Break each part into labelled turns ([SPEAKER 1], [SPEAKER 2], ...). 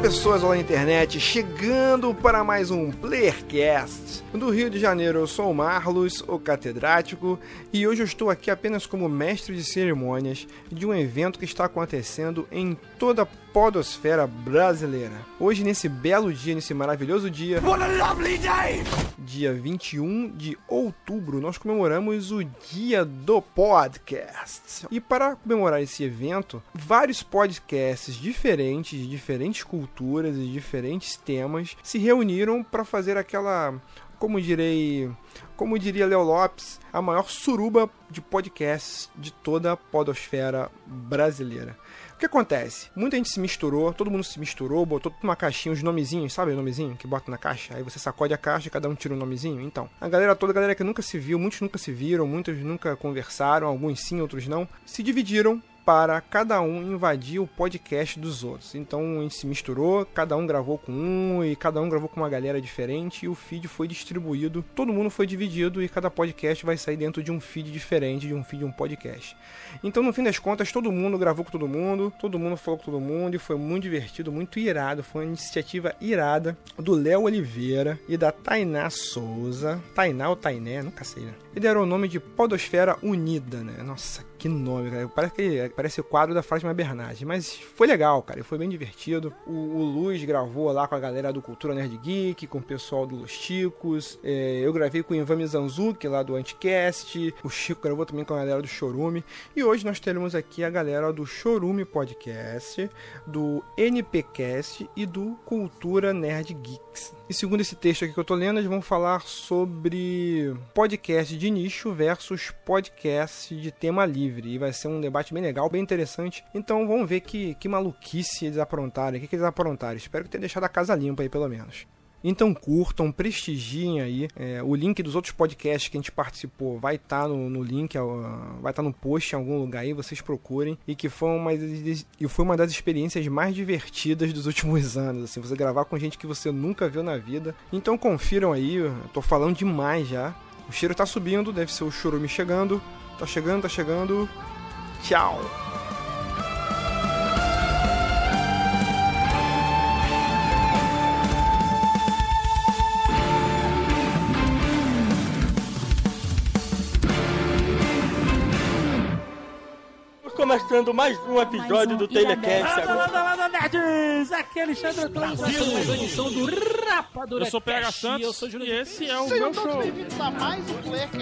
[SPEAKER 1] Pessoas, olá internet, chegando para mais um Playercast. Do Rio de Janeiro eu sou o Marlos, o catedrático, e hoje eu estou aqui apenas como mestre de cerimônias de um evento que está acontecendo em toda podosfera brasileira. Hoje, nesse belo dia, nesse maravilhoso dia,
[SPEAKER 2] What a lovely day!
[SPEAKER 1] dia 21 de outubro, nós comemoramos o Dia do Podcast. E para comemorar esse evento, vários podcasts diferentes, de diferentes culturas e diferentes temas, se reuniram para fazer aquela, como direi, como diria Léo Lopes, a maior suruba de podcasts de toda a podosfera brasileira. Que acontece? Muita gente se misturou, todo mundo se misturou, botou tudo numa caixinha, os nomezinhos, sabe o nomezinho que bota na caixa? Aí você sacode a caixa e cada um tira um nomezinho. Então, a galera toda, a galera que nunca se viu, muitos nunca se viram, muitos nunca conversaram, alguns sim, outros não, se dividiram para cada um invadir o podcast dos outros. Então a gente se misturou, cada um gravou com um e cada um gravou com uma galera diferente e o feed foi distribuído. Todo mundo foi dividido e cada podcast vai sair dentro de um feed diferente, de um feed de um podcast. Então no fim das contas todo mundo gravou com todo mundo, todo mundo falou com todo mundo e foi muito divertido, muito irado. Foi uma iniciativa irada do Léo Oliveira e da Tainá Souza. Tainá ou Tainé, nunca sei, né? E deram o nome de Podosfera Unida, né? Nossa, que nome, cara. Parece, que, parece o quadro da Fátima Bernardes. Mas foi legal, cara. Foi bem divertido. O, o Luz gravou lá com a galera do Cultura Nerd Geek, com o pessoal do Los. É, eu gravei com o Ivan Mizanzuki lá do Anticast. O Chico gravou também com a galera do Chorume. E hoje nós teremos aqui a galera do Chorume Podcast, do NPcast e do Cultura Nerd Geeks. E segundo esse texto aqui que eu tô lendo, eles vão falar sobre podcast de nicho versus podcast de tema livre. E vai ser um debate bem legal, bem interessante. Então vamos ver que, que maluquice eles aprontaram, o que, que eles aprontaram. Espero que tenha deixado a casa limpa aí, pelo menos. Então curtam, prestigiem aí. É, o link dos outros podcasts que a gente participou vai estar tá no, no, link, vai estar tá no post em algum lugar aí, vocês procurem. E que foi uma, e foi uma das experiências mais divertidas dos últimos anos. Assim, você gravar com gente que você nunca viu na vida. Então confiram aí, eu tô falando demais já. O cheiro tá subindo, deve ser o chorume chegando. Tá chegando, tá chegando. Tchau!
[SPEAKER 3] começando mais um episódio
[SPEAKER 4] um
[SPEAKER 3] do Telecast.
[SPEAKER 4] Landa, landa, landa, nerds! Aqui é Alexandre Antônio, mais uma edição do Rapadura
[SPEAKER 5] Eu sou PH. Santos
[SPEAKER 4] Eu sou
[SPEAKER 5] e esse é o
[SPEAKER 6] Sejam
[SPEAKER 5] meu
[SPEAKER 6] todos
[SPEAKER 5] show.
[SPEAKER 6] bem-vindos a mais um Playercast.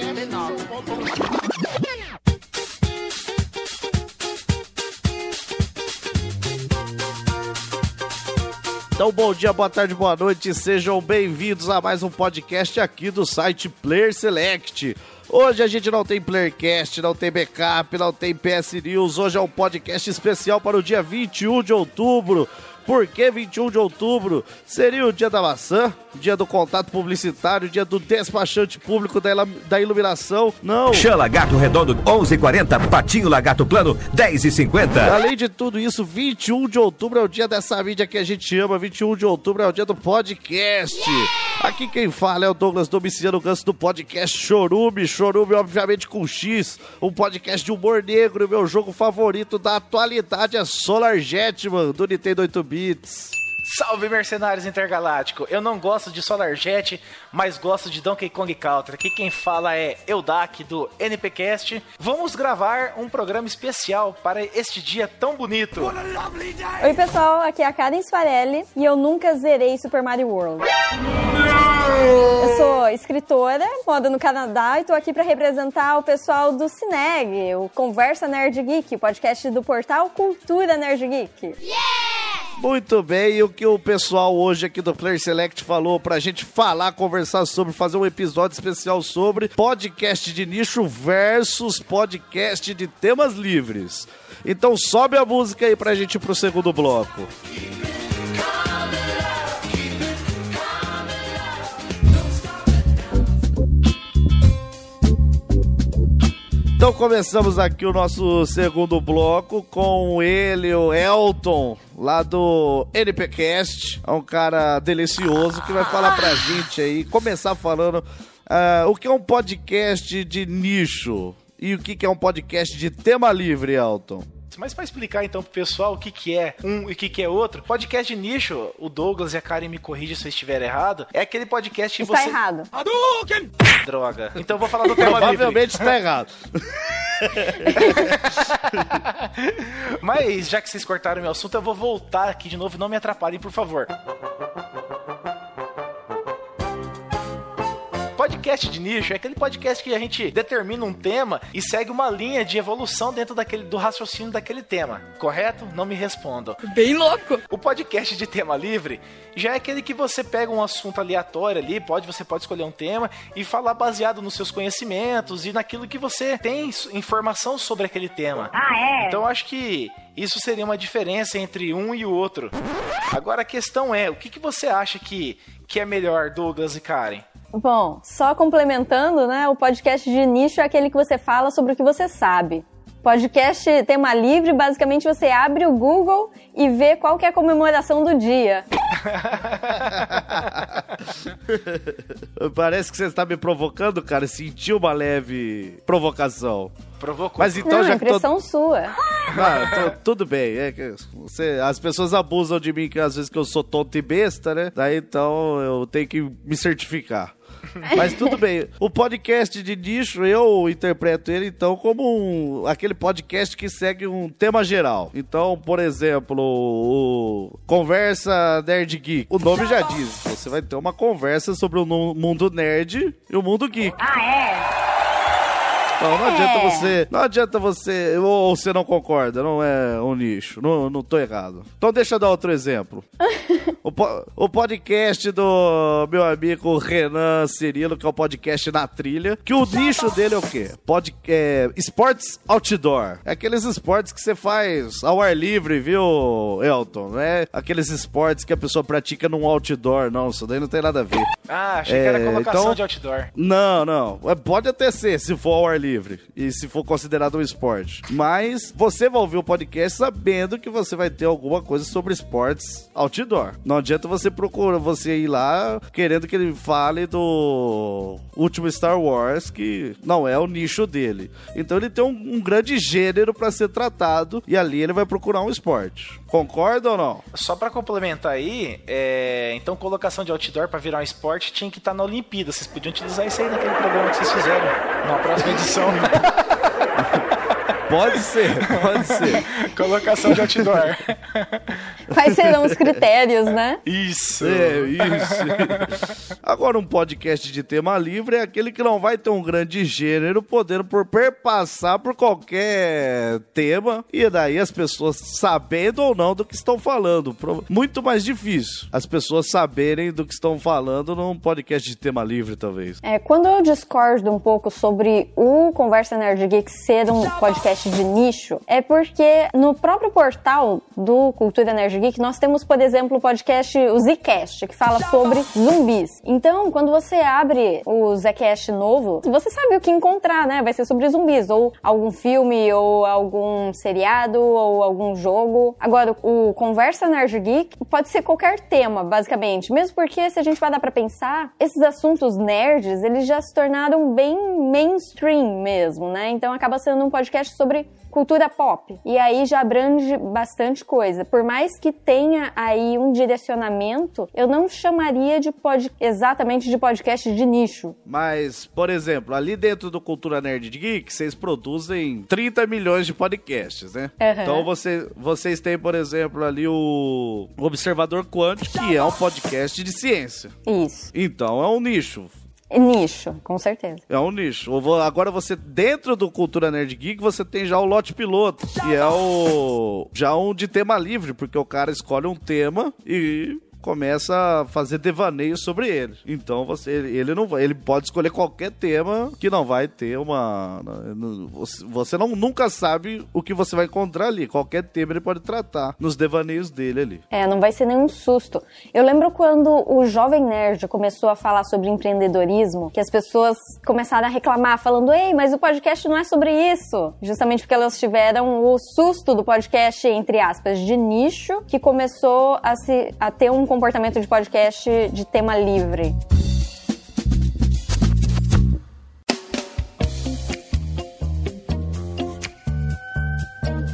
[SPEAKER 7] Então, bom dia, boa tarde, boa noite, sejam bem-vindos a mais um podcast aqui do site Player Select. Hoje a gente não tem Playercast, não tem backup, não tem PS News. Hoje é um podcast especial para o dia 21 de outubro. Por que 21 de outubro? Seria o dia da maçã, dia do contato publicitário, dia do despachante público da, da iluminação? Não.
[SPEAKER 8] Xan Lagarto Redondo 11:40, Patinho Lagarto Plano 10:50.
[SPEAKER 7] Além de tudo isso, 21 de outubro é o dia dessa mídia que a gente ama. 21 de outubro é o dia do podcast. Aqui quem fala é o Douglas Domiciano Ganso do podcast Chorume. Chorume, obviamente, com X. Um podcast de humor negro. Meu jogo favorito da atualidade é Solar Jetman, do Nintendo 8 bits.
[SPEAKER 9] Salve mercenários intergaláctico! Eu não gosto de Solar Jet, mas gosto de Donkey Kong Country. Aqui quem fala é Eudak do NPcast. Vamos gravar um programa especial para este dia tão bonito.
[SPEAKER 10] Oi, pessoal, aqui é a Karen Sfarelli e eu nunca zerei Super Mario World. Eu sou escritora, moro no Canadá e tô aqui para representar o pessoal do Cineg, o Conversa Nerd Geek, o podcast do portal Cultura Nerd Geek.
[SPEAKER 7] Muito bem, e o que o pessoal hoje aqui do Player Select falou pra gente falar, conversar sobre, fazer um episódio especial sobre podcast de nicho versus podcast de temas livres. Então sobe a música aí pra gente ir pro segundo bloco. Então começamos aqui o nosso segundo bloco com ele, o Elton, lá do NPcast. É um cara delicioso que vai falar pra gente aí, começar falando ah, o que é um podcast de nicho e o que é um podcast de tema livre, Elton.
[SPEAKER 9] Mas pra explicar então pro pessoal o que, que é um e o que, que é outro, podcast de nicho, o Douglas e a Karen me corrigem se eu estiver errado, é aquele podcast que
[SPEAKER 10] Está
[SPEAKER 9] você.
[SPEAKER 10] errado.
[SPEAKER 9] Droga. Então eu vou falar do tema livre.
[SPEAKER 7] Provavelmente está errado.
[SPEAKER 9] Mas já que vocês cortaram meu assunto, eu vou voltar aqui de novo. Não me atrapalhem, por favor. Podcast de nicho é aquele podcast que a gente determina um tema e segue uma linha de evolução dentro daquele, do raciocínio daquele tema. Correto? Não me respondam.
[SPEAKER 4] Bem louco.
[SPEAKER 9] O podcast de tema livre já é aquele que você pega um assunto aleatório ali, pode você pode escolher um tema e falar baseado nos seus conhecimentos e naquilo que você tem informação sobre aquele tema.
[SPEAKER 10] Ah, é?
[SPEAKER 9] Então acho que isso seria uma diferença entre um e o outro. Agora a questão é, o que, que você acha que, que é melhor, Douglas e Karen?
[SPEAKER 10] Bom, só complementando, né? O podcast de nicho é aquele que você fala sobre o que você sabe. Podcast tema livre, basicamente você abre o Google e vê qual que é a comemoração do dia.
[SPEAKER 7] Parece que você está me provocando, cara. Senti uma leve provocação.
[SPEAKER 9] Provocou.
[SPEAKER 7] Mas então
[SPEAKER 10] Não,
[SPEAKER 7] já tô...
[SPEAKER 10] impressão sua.
[SPEAKER 7] Ah, tô- tudo bem. É que você- as pessoas abusam de mim que às vezes que eu sou tonto e besta, né? Daí então eu tenho que me certificar. Mas tudo bem. O podcast de nicho, eu interpreto ele então como um, aquele podcast que segue um tema geral. Então, por exemplo, o Conversa Nerd Geek. O nome já diz. Você vai ter uma conversa sobre o mundo nerd e o mundo geek.
[SPEAKER 10] Ah, é?
[SPEAKER 7] Não, não adianta
[SPEAKER 10] É.
[SPEAKER 7] você. Não adianta você. Ou você não concorda, não é um nicho. Não, não tô errado. Então deixa eu dar outro exemplo. o, po- o podcast do meu amigo Renan Cirilo, que é o podcast na trilha. Que o nicho dele é o quê? Pod, é, esportes outdoor. É aqueles esportes que você faz ao ar livre, viu, Elton? Não é aqueles esportes que a pessoa pratica num outdoor, não. Isso daí não tem nada a ver.
[SPEAKER 9] Ah, achei que era
[SPEAKER 7] É,
[SPEAKER 9] colocação
[SPEAKER 7] então-
[SPEAKER 9] de outdoor.
[SPEAKER 7] Não, não. É, Pode até ser, se for ao ar livre. E se for considerado um esporte. Mas você vai ouvir o podcast sabendo que você vai ter alguma coisa sobre esportes outdoor. Não adianta você procurar, você ir lá querendo que ele fale do último Star Wars, que não é o nicho dele. Então ele tem um, um grande gênero para ser tratado e ali ele vai procurar um esporte. Concorda ou não?
[SPEAKER 9] Só pra complementar aí, é, então colocação de outdoor pra virar um esporte tinha que estar na Olimpíada. Vocês podiam utilizar isso aí naquele programa que vocês fizeram na próxima edição.
[SPEAKER 7] Pode ser, pode ser.
[SPEAKER 9] colocação de outdoor.
[SPEAKER 10] Quais serão os critérios, né?
[SPEAKER 9] Isso.
[SPEAKER 7] É, isso. Agora, um podcast de tema livre é aquele que não vai ter um grande gênero, podendo por perpassar por qualquer tema, e daí as pessoas sabendo ou não do que estão falando. Muito mais difícil as pessoas saberem do que estão falando num podcast de tema livre, talvez.
[SPEAKER 10] É, quando eu discordo um pouco sobre o Conversa Nerd Geek ser um podcast de nicho, é porque no próprio portal do Cultura Nerd Geek nós temos, por exemplo, o podcast o Zcast, que fala sobre zumbis. Então, quando você abre o Zcast novo, você sabe o que encontrar, né? Vai ser sobre zumbis, ou algum filme, ou algum seriado, ou algum jogo. Agora, o Conversa Nerd Geek pode ser qualquer tema, basicamente. Mesmo porque, se a gente vai dar pra pensar, esses assuntos nerds, eles já se tornaram bem mainstream mesmo, né? Então acaba sendo um podcast sobre cultura pop. E aí já abrange bastante coisa. Por mais que tenha aí um direcionamento, eu não chamaria de pod... exatamente de podcast de nicho.
[SPEAKER 7] Mas, por exemplo, ali dentro do Cultura Nerd Geek, vocês produzem 30 milhões de podcasts, né?
[SPEAKER 10] Aham.
[SPEAKER 7] Então você, vocês têm, por exemplo, ali o Observador Quântico, que é um podcast de ciência.
[SPEAKER 10] Isso.
[SPEAKER 7] Então é um nicho.
[SPEAKER 10] Nicho, com certeza.
[SPEAKER 7] É um nicho. Agora você, dentro do Cultura Nerd Geek, você tem já o lote piloto, que é o. Já um de tema livre, porque o cara escolhe um tema e começa a fazer devaneios sobre ele. Então você, ele não ele pode escolher qualquer tema que não vai ter uma. Você não, nunca sabe o que você vai encontrar ali. Qualquer tema ele pode tratar nos devaneios dele ali.
[SPEAKER 10] É, não vai ser nenhum susto. Eu lembro quando o Jovem Nerd começou a falar sobre empreendedorismo, que as pessoas começaram a reclamar, falando: Ei, mas o podcast não é sobre isso. Justamente porque elas tiveram o susto do podcast, entre aspas, de nicho, que começou a, se, a ter um comportamento de podcast de tema livre.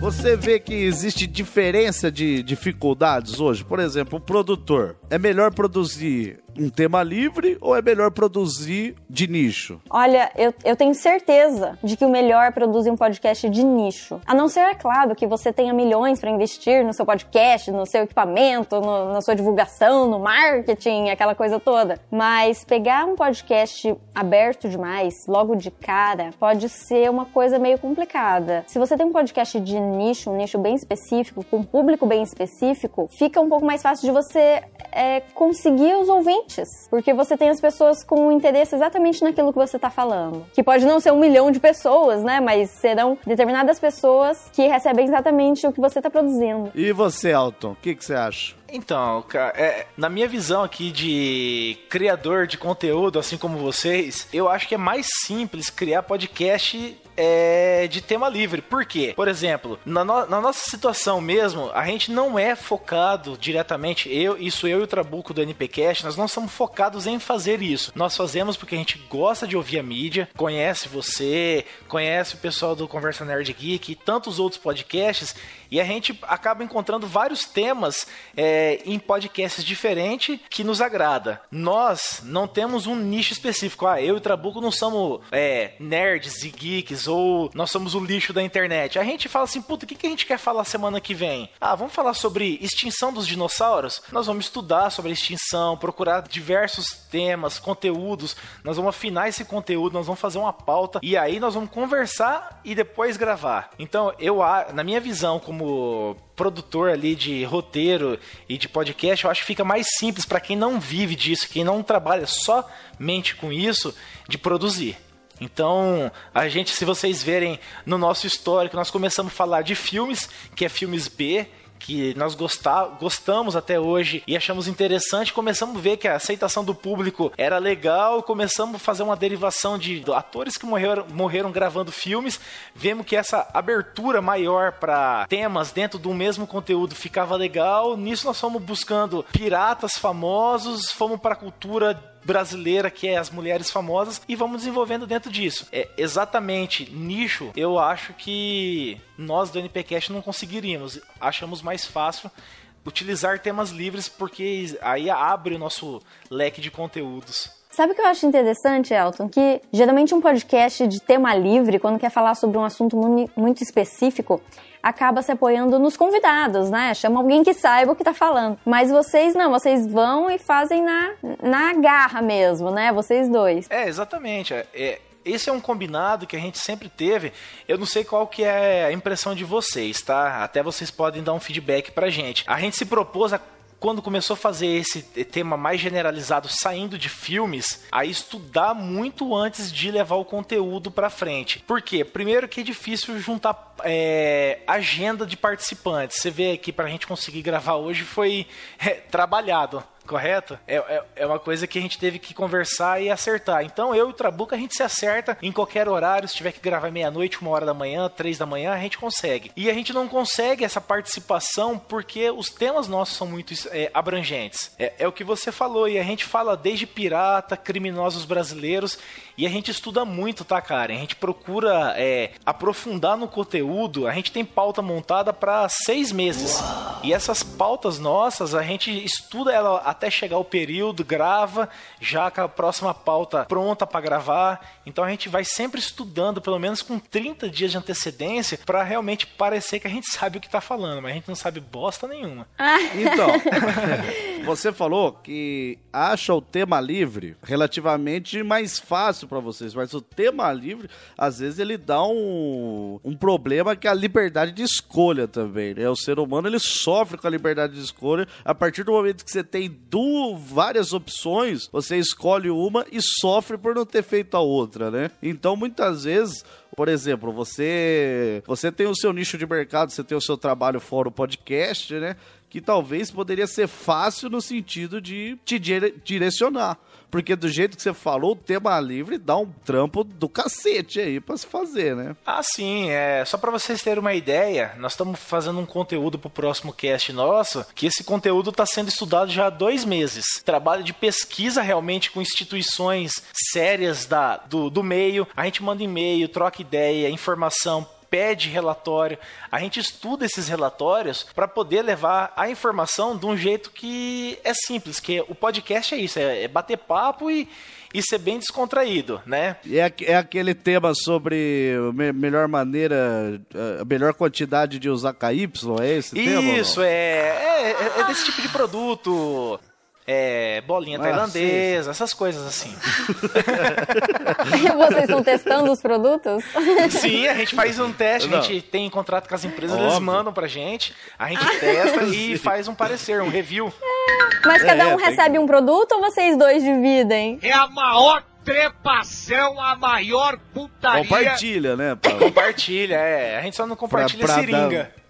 [SPEAKER 7] Você vê que existe diferença de dificuldades hoje? Por exemplo, um produtor. É melhor produzir um tema livre ou é melhor produzir de nicho?
[SPEAKER 10] Olha, eu, eu tenho certeza de que o melhor é produzir um podcast de nicho. A não ser, é claro, que você tenha milhões para investir no seu podcast, no seu equipamento, no, na sua divulgação, no marketing, aquela coisa toda. Mas pegar um podcast aberto demais, logo de cara, pode ser uma coisa meio complicada. Se você tem um podcast de nicho, um nicho bem específico, com um público bem específico, fica um pouco mais fácil de você é, conseguir os ouvintes porque você tem as pessoas com interesse exatamente naquilo que você está falando. Que pode não ser um milhão de pessoas, né? Mas serão determinadas pessoas que recebem exatamente o que você está produzindo.
[SPEAKER 7] E você, Alton, o que, que você acha?
[SPEAKER 9] Então, cara, é, na minha visão aqui de criador de conteúdo, assim como vocês, eu acho que é mais simples criar podcast é, de tema livre. Por quê? Por exemplo, na, no, na, nossa situação mesmo, a gente não é focado diretamente, eu, isso eu e o Trabuco do NPcast, nós não somos focados em fazer isso. Nós fazemos porque a gente gosta de ouvir a mídia, conhece você, conhece o pessoal do Conversa Nerd Geek e tantos outros podcasts, e a gente acaba encontrando vários temas é, em podcasts diferentes que nos agrada. Nós não temos um nicho específico. Ah, eu e o Trabuco não somos é, nerds e geeks ou nós somos o lixo da internet. A gente fala assim, puta, o que, que a gente quer falar semana que vem? Ah, vamos falar sobre extinção dos dinossauros? Nós vamos estudar sobre a extinção, procurar diversos temas, conteúdos. Nós vamos afinar esse conteúdo, nós vamos fazer uma pauta e aí nós vamos conversar e depois gravar. Então, eu, na minha visão, como como produtor ali de roteiro e de podcast, eu acho que fica mais simples para quem não vive disso, quem não trabalha somente com isso, de produzir. Então, a gente, se vocês verem no nosso histórico, nós começamos a falar de filmes, que é filmes B, que nós gostamos até hoje e achamos interessante, começamos a ver que a aceitação do público era legal, começamos a fazer uma derivação de atores que morreram, morreram gravando filmes, vemos que essa abertura maior para temas dentro do mesmo conteúdo ficava legal. Nisso nós fomos buscando piratas famosos, fomos para a cultura brasileira que é as mulheres famosas e vamos desenvolvendo dentro disso. É exatamente nicho, eu acho que nós do NPcast não conseguiríamos. Achamos mais fácil utilizar temas livres porque aí abre o nosso leque de conteúdos.
[SPEAKER 10] Sabe o que eu acho interessante, Elton? Que geralmente um podcast de tema livre, quando quer falar sobre um assunto muito específico, acaba se apoiando nos convidados, né? Chama alguém que saiba o que tá falando. Mas vocês não, vocês vão e fazem na, na garra mesmo, né? Vocês dois.
[SPEAKER 9] É, exatamente. É, é, esse é um combinado que a gente sempre teve. Eu não sei qual que é a impressão de vocês, tá? Até vocês podem dar um feedback pra gente. A gente se propôs a quando começou a fazer esse tema mais generalizado, saindo de filmes, a estudar muito antes de levar o conteúdo para frente. Por quê? Primeiro que é difícil juntar é, agenda de participantes. Você vê aqui para a gente conseguir gravar hoje foi é, trabalhado correto? É, é, é, uma coisa que a gente teve que conversar e acertar. Então eu e o Trabuca a gente se acerta em qualquer horário. Se tiver que gravar meia-noite, uma hora da manhã, três da manhã, a gente consegue. E a gente não consegue essa participação porque os temas nossos são muito é, abrangentes. É, é o que você falou e a gente fala desde pirata, criminosos brasileiros e a gente estuda muito, tá, cara? A gente procura é, aprofundar no conteúdo. A gente tem pauta montada para seis meses. E essas pautas nossas, a gente estuda ela até chegar o período, grava, já com a próxima pauta pronta para gravar. Então a gente vai sempre estudando, pelo menos com 30 dias de antecedência, para realmente parecer que a gente sabe o que tá falando, mas a gente não sabe bosta nenhuma.
[SPEAKER 7] Então, você falou que acha o tema livre relativamente mais fácil para vocês, mas o tema livre, às vezes, ele dá um, um problema que é a liberdade de escolha também, né? O ser humano, ele sofre com a liberdade de escolha. A partir do momento que você tem duas, várias opções, você escolhe uma e sofre por não ter feito a outra, né? Então, muitas vezes por exemplo, você você tem o seu nicho de mercado, você tem o seu trabalho fora o podcast, né? Que talvez poderia ser fácil no sentido de te dire direcionar. Porque do jeito que você falou, o tema livre dá um trampo do cacete aí pra se fazer, né?
[SPEAKER 9] Ah, sim. É, só para vocês terem uma ideia, nós estamos fazendo um conteúdo pro próximo cast nosso, que esse conteúdo está sendo estudado já há dois meses. Trabalho de pesquisa realmente com instituições sérias da, do, do meio. A gente manda e-mail, troca ideia, informação, pede relatório. A gente estuda esses relatórios para poder levar a informação de um jeito que é simples, que o podcast é isso, é, é bater papo e, e ser bem descontraído, né?
[SPEAKER 7] É, é aquele tema sobre melhor maneira, a melhor quantidade de usar KY, é esse
[SPEAKER 9] isso,
[SPEAKER 7] tema?
[SPEAKER 9] Isso, é, é, é desse tipo de produto é, bolinha
[SPEAKER 7] Ah,
[SPEAKER 9] tailandesa, essas coisas assim.
[SPEAKER 10] Vocês estão testando os produtos?
[SPEAKER 9] Sim, a gente faz um teste, a
[SPEAKER 7] Não.
[SPEAKER 9] gente tem contrato com as empresas,
[SPEAKER 7] Óbvio.
[SPEAKER 9] eles mandam pra gente, a gente testa e faz um parecer, um review.
[SPEAKER 10] Mas cada
[SPEAKER 7] É,
[SPEAKER 10] um
[SPEAKER 7] tem
[SPEAKER 10] recebe um produto ou vocês dois dividem?
[SPEAKER 2] É a maior trepação, a maior putaria.
[SPEAKER 7] Compartilha, né? Pra,
[SPEAKER 9] Compartilha, é. A gente só não compartilha
[SPEAKER 7] pra
[SPEAKER 9] seringa.
[SPEAKER 7] dar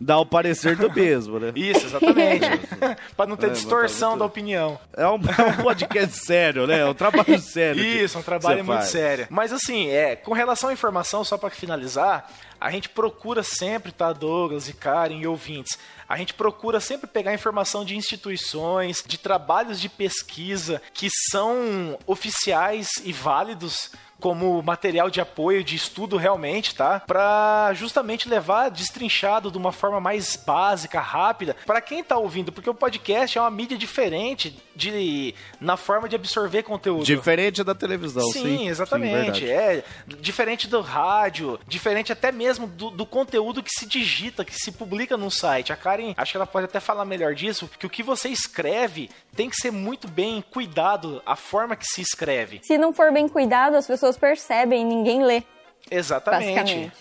[SPEAKER 7] o parecer do mesmo, né?
[SPEAKER 9] Isso, exatamente. pra não ter
[SPEAKER 7] É, tá
[SPEAKER 9] distorção
[SPEAKER 7] muito-
[SPEAKER 9] da opinião.
[SPEAKER 7] É um, é um podcast sério, né? É um trabalho sério.
[SPEAKER 9] Isso, um trabalho muito
[SPEAKER 7] faz.
[SPEAKER 9] sério. Mas assim, é, com relação à informação, só para finalizar, a gente procura sempre, tá, Douglas e Karen e ouvintes, a gente procura sempre pegar informação de instituições, de trabalhos de pesquisa que são oficiais e válidos como material de apoio, de estudo realmente, tá? Pra justamente levar destrinchado de uma forma mais básica, rápida, para quem tá ouvindo, porque o podcast é uma mídia diferente de na forma de absorver conteúdo.
[SPEAKER 7] Diferente da televisão, sim.
[SPEAKER 9] Sim, exatamente.
[SPEAKER 7] Sim,
[SPEAKER 9] é diferente do rádio, diferente até mesmo do, do conteúdo que se digita, que se publica num site. A Karen, acho que ela pode até falar melhor disso, que o que você escreve tem que ser muito bem cuidado a forma que se escreve.
[SPEAKER 10] Se não for bem cuidado, as pessoas percebem e ninguém lê.
[SPEAKER 9] Exatamente.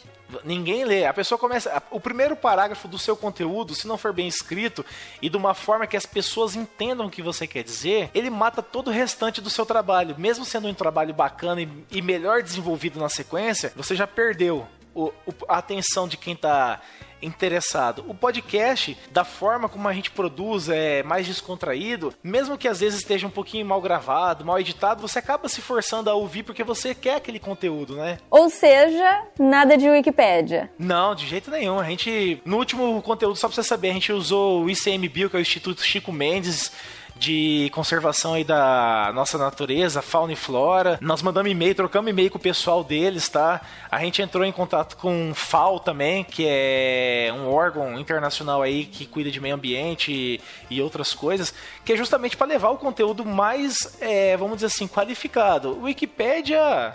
[SPEAKER 9] Ninguém lê. A pessoa começa. O primeiro parágrafo do seu conteúdo, se não for bem escrito e de uma forma que as pessoas entendam o que você quer dizer, ele mata todo o restante do seu trabalho. Mesmo sendo um trabalho bacana e, melhor desenvolvido na sequência, você já perdeu a atenção de quem está interessado. O podcast, da forma como a gente produz, é mais descontraído, mesmo que às vezes esteja um pouquinho mal gravado, mal editado, você acaba se forçando a ouvir porque você quer aquele conteúdo, né?
[SPEAKER 10] Ou seja, nada de Wikipédia.
[SPEAKER 9] Não, de jeito nenhum. A gente, no último conteúdo, só pra você saber, a gente usou o ICMBio, que é o Instituto Chico Mendes de conservação aí da nossa natureza, fauna e flora. Nós mandamos e-mail, trocamos e-mail com o pessoal deles, tá? A gente entrou em contato com o FAO também, que é um órgão internacional aí que cuida de meio ambiente e, e outras coisas, que é justamente para levar o conteúdo mais, é, vamos dizer assim, qualificado. Wikipédia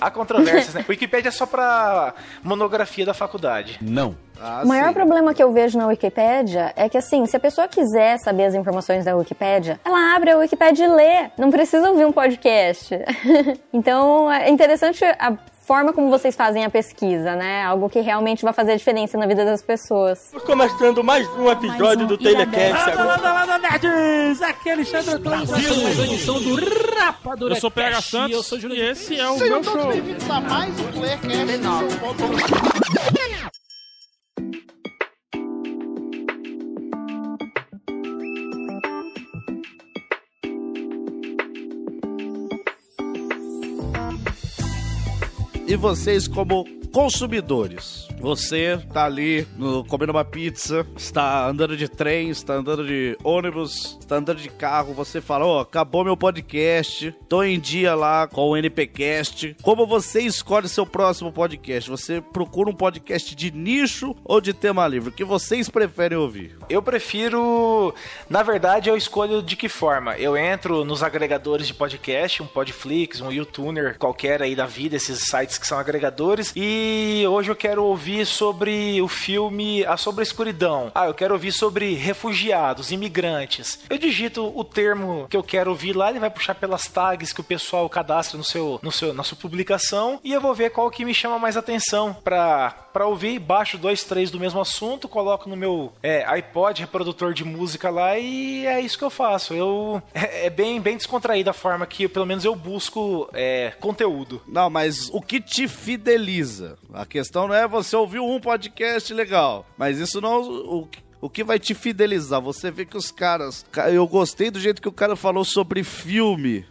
[SPEAKER 9] Há controvérsias, né? Wikipédia é só pra monografia da faculdade.
[SPEAKER 8] Não.
[SPEAKER 7] Ah,
[SPEAKER 10] o maior
[SPEAKER 7] sim.
[SPEAKER 10] problema que eu vejo na Wikipédia é que, assim, se a pessoa quiser saber as informações da Wikipédia, ela abre a Wikipédia e lê. Não precisa ouvir um podcast. então, é interessante a forma como vocês fazem a pesquisa, né? Algo que realmente vai fazer a diferença na vida das pessoas.
[SPEAKER 3] Começando mais um episódio do Telecast.
[SPEAKER 4] Landa, landa, landa, nerds! Aqui é Alexandre Antônio, começando mais uma edição do Rapadura
[SPEAKER 5] Eu sou o PH. Santos
[SPEAKER 4] Eu sou Júlio
[SPEAKER 5] e esse é o
[SPEAKER 6] Sejam
[SPEAKER 5] meu
[SPEAKER 6] todos
[SPEAKER 5] show.
[SPEAKER 6] bem-vindos a mais um Playcast.
[SPEAKER 7] E vocês, como consumidores, você tá ali no- comendo uma pizza, está andando de trem, está andando de ônibus, tá andando de carro, você fala, ó, oh, acabou meu podcast, tô em dia lá com o NPcast. Como você escolhe seu próximo podcast? Você procura um podcast de nicho ou de tema livre? O que vocês preferem ouvir?
[SPEAKER 9] Eu prefiro, na verdade, eu escolho de que forma? Eu entro nos agregadores de podcast, um Podflix, um YouTuner, qualquer aí da vida, esses sites que são agregadores, e hoje eu quero ouvir sobre o filme A Sobre a Escuridão. Ah, eu quero ouvir sobre refugiados, imigrantes. Eu digito o termo que eu quero ouvir lá, ele vai puxar pelas tags que o pessoal cadastra no seu, no seu, na sua publicação e eu vou ver qual que me chama mais atenção para ouvir, baixo dois, três do mesmo assunto, coloco no meu é, iPod, reprodutor de música lá e é isso que eu faço. Eu é, é bem, bem descontraída a forma que, pelo menos, eu busco é, conteúdo.
[SPEAKER 7] Não, mas o que te fideliza? A questão não é você ouvir um podcast legal, mas isso não o o que vai te fidelizar? Você vê que os caras. Eu gostei do jeito que o cara falou sobre filme,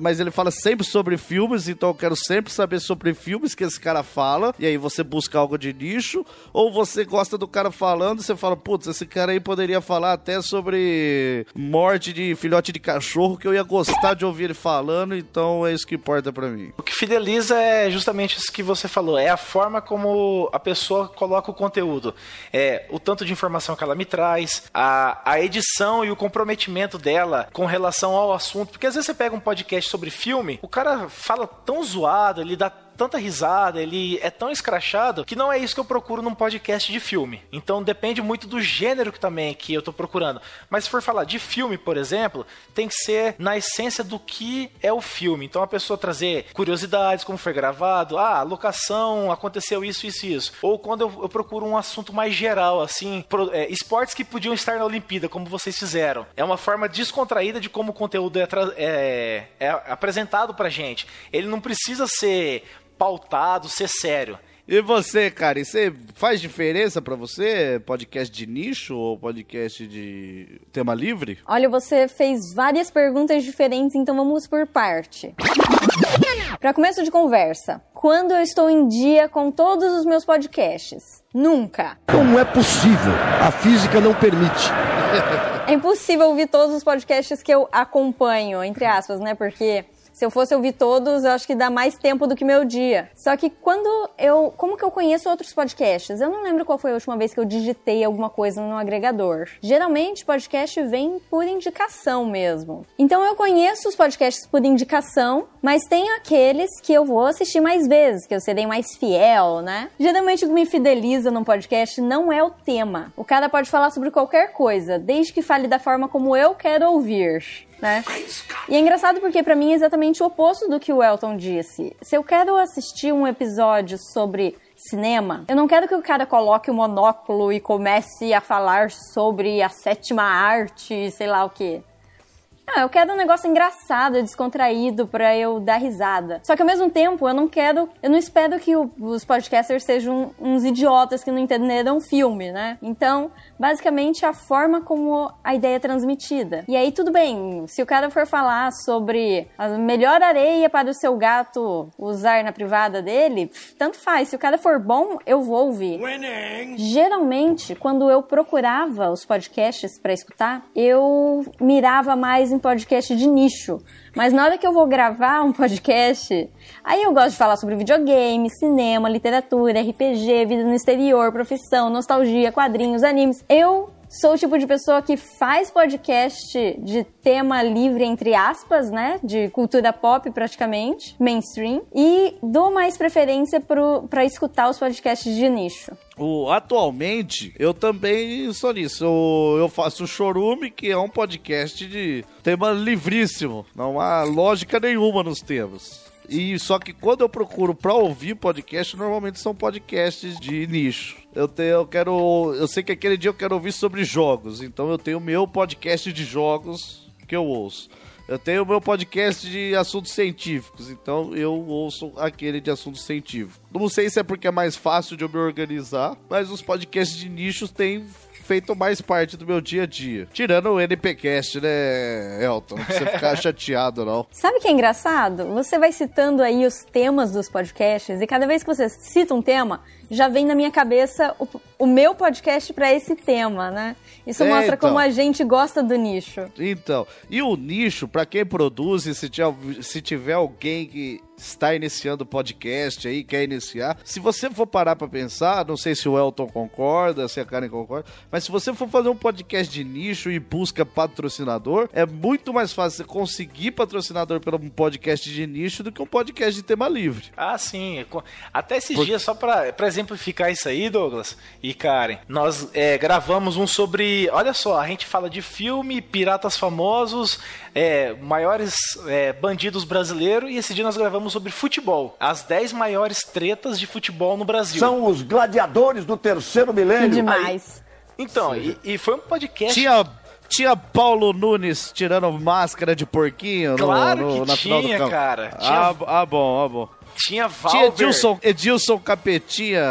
[SPEAKER 7] mas ele fala sempre sobre filmes, então eu quero sempre saber sobre filmes que esse cara fala, e aí você busca algo de nicho, ou você gosta do cara falando e você fala, putz, esse cara aí poderia falar até sobre morte de filhote de cachorro, que eu ia gostar de ouvir ele falando, então é isso que importa para mim.
[SPEAKER 9] O que fideliza é justamente isso que você falou, é a forma como a pessoa coloca o conteúdo, é o tanto de informação que ela me traz, a, a edição e o comprometimento dela com relação ao assunto. Porque às vezes você pega um podcast sobre filme, o cara fala tão zoado, ele dá tanta risada, ele é tão escrachado que não é isso que eu procuro num podcast de filme. Então depende muito do gênero que também que eu tô procurando. Mas se for falar de filme, por exemplo, tem que ser na essência do que é o filme. Então a pessoa trazer curiosidades, como foi gravado, ah, locação, aconteceu isso, isso, isso. Ou quando eu, eu procuro um assunto mais geral, assim, pro, é, esportes que podiam estar na Olimpíada, como vocês fizeram. É uma forma descontraída de como o conteúdo é, é, é apresentado pra gente. Ele não precisa ser pautado, ser sério.
[SPEAKER 7] E você, cara, isso faz diferença para você? Podcast de nicho ou podcast de tema livre?
[SPEAKER 10] Olha, você fez várias perguntas diferentes, então vamos por parte. Para começo de conversa, quando eu estou em dia com todos os meus podcasts? Nunca.
[SPEAKER 5] Como é possível? A física não permite.
[SPEAKER 10] É impossível ouvir todos os podcasts que eu acompanho, entre aspas, né? Porque se eu fosse ouvir todos, eu acho que dá mais tempo do que meu dia. Só que quando eu. Como que eu conheço outros podcasts? Eu não lembro qual foi a última vez que eu digitei alguma coisa no agregador. Geralmente, podcast vem por indicação mesmo. Então eu conheço os podcasts por indicação, mas tem aqueles que eu vou assistir mais vezes, que eu serei mais fiel, né? Geralmente o que me fideliza num podcast não é o tema. O cara pode falar sobre qualquer coisa, desde que fale da forma como eu quero ouvir né? E é engraçado porque para mim é exatamente o oposto do que o Elton disse. Se eu quero assistir um episódio sobre cinema, eu não quero que o cara coloque o monóculo e comece a falar sobre a sétima arte, sei lá o que. Ah, eu quero um negócio engraçado, descontraído para eu dar risada. Só que ao mesmo tempo, eu não quero, eu não espero que o, os podcasters sejam uns idiotas que não entenderam filme, né? Então, basicamente a forma como a ideia é transmitida. E aí tudo bem, se o cara for falar sobre a melhor areia para o seu gato usar na privada dele, tanto faz. Se o cara for bom, eu vou ouvir. Winning. Geralmente, quando eu procurava os podcasts para escutar, eu mirava mais em podcast de nicho. Mas na hora que eu vou gravar um podcast, aí eu gosto de falar sobre videogame, cinema, literatura, RPG, vida no exterior, profissão, nostalgia, quadrinhos, animes. Eu sou o tipo de pessoa que faz podcast de tema livre, entre aspas, né? De cultura pop, praticamente, mainstream. E dou mais preferência para escutar os podcasts de nicho.
[SPEAKER 7] O, atualmente, eu também sou nisso. Eu, eu faço o Chorume, que é um podcast de tema livríssimo. Não há lógica nenhuma nos temas. E só que quando eu procuro pra ouvir podcast, normalmente são podcasts de nicho. Eu tenho, eu quero, eu sei que aquele dia eu quero ouvir sobre jogos, então eu tenho meu podcast de jogos que eu ouço. Eu tenho o meu podcast de assuntos científicos, então eu ouço aquele de assuntos científicos. Não sei se é porque é mais fácil de eu me organizar, mas os podcasts de nichos têm feito mais parte do meu dia a dia. Tirando o NPcast, né, Elton? Não precisa ficar chateado, não.
[SPEAKER 10] Sabe o que é engraçado? Você vai citando aí os temas dos podcasts e cada vez que você cita um tema, já vem na minha cabeça o, o meu podcast para esse tema, né? Isso
[SPEAKER 7] É,
[SPEAKER 10] mostra
[SPEAKER 7] então.
[SPEAKER 10] como a gente gosta do nicho.
[SPEAKER 7] Então, e o nicho, pra quem produz, se tiver, se tiver alguém que está iniciando o podcast aí, quer iniciar, se você for parar pra pensar, não sei se o Elton concorda, se a Karen concorda, mas se você for fazer um podcast de nicho e busca patrocinador, é muito mais fácil você conseguir patrocinador pelo um podcast de nicho do que um podcast de tema livre.
[SPEAKER 9] Ah, sim. Até esses dias, só pra exemplificar isso aí, Douglas e Karen, nós é, gravamos um sobre. Olha só, a gente fala de filme, piratas famosos, é, maiores é, bandidos brasileiros, e esse dia nós gravamos sobre futebol. As 10 maiores tretas de futebol no Brasil.
[SPEAKER 5] São os gladiadores do terceiro milênio.
[SPEAKER 10] Demais.
[SPEAKER 9] Então, e, e foi um podcast.
[SPEAKER 7] Tinha, tinha Paulo Nunes tirando máscara de porquinho no-
[SPEAKER 9] Claro
[SPEAKER 7] no-
[SPEAKER 9] que
[SPEAKER 7] na final do
[SPEAKER 9] tinha,
[SPEAKER 7] campo.
[SPEAKER 9] cara.
[SPEAKER 7] Ah,
[SPEAKER 9] Tinha-
[SPEAKER 7] ah, bom, ah, bom.
[SPEAKER 9] Tinha
[SPEAKER 7] Tinha
[SPEAKER 9] Valber.
[SPEAKER 7] Edilson, Edilson Capetinha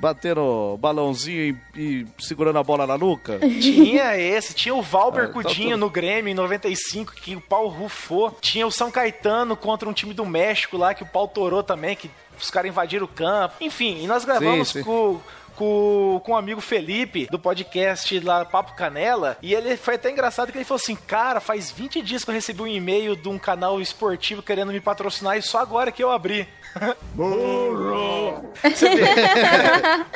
[SPEAKER 7] batendo balãozinho e, e segurando a bola na nuca?
[SPEAKER 9] Tinha esse, tinha o Valber
[SPEAKER 7] Ah, então
[SPEAKER 9] Coutinho
[SPEAKER 7] tudo.
[SPEAKER 9] no Grêmio em 95, que o pau rufou. Tinha o São Caetano contra um time do México lá, que o pau torou também, que os caras invadiram o campo. Enfim, e nós gravamos
[SPEAKER 7] Sim, sim.
[SPEAKER 9] com com, com o amigo Felipe, do podcast lá Papo Canela, e ele foi até engraçado que ele falou assim, cara, faz 20 dias que eu recebi um e-mail de um canal esportivo querendo me patrocinar e só agora que eu abri. Você vê?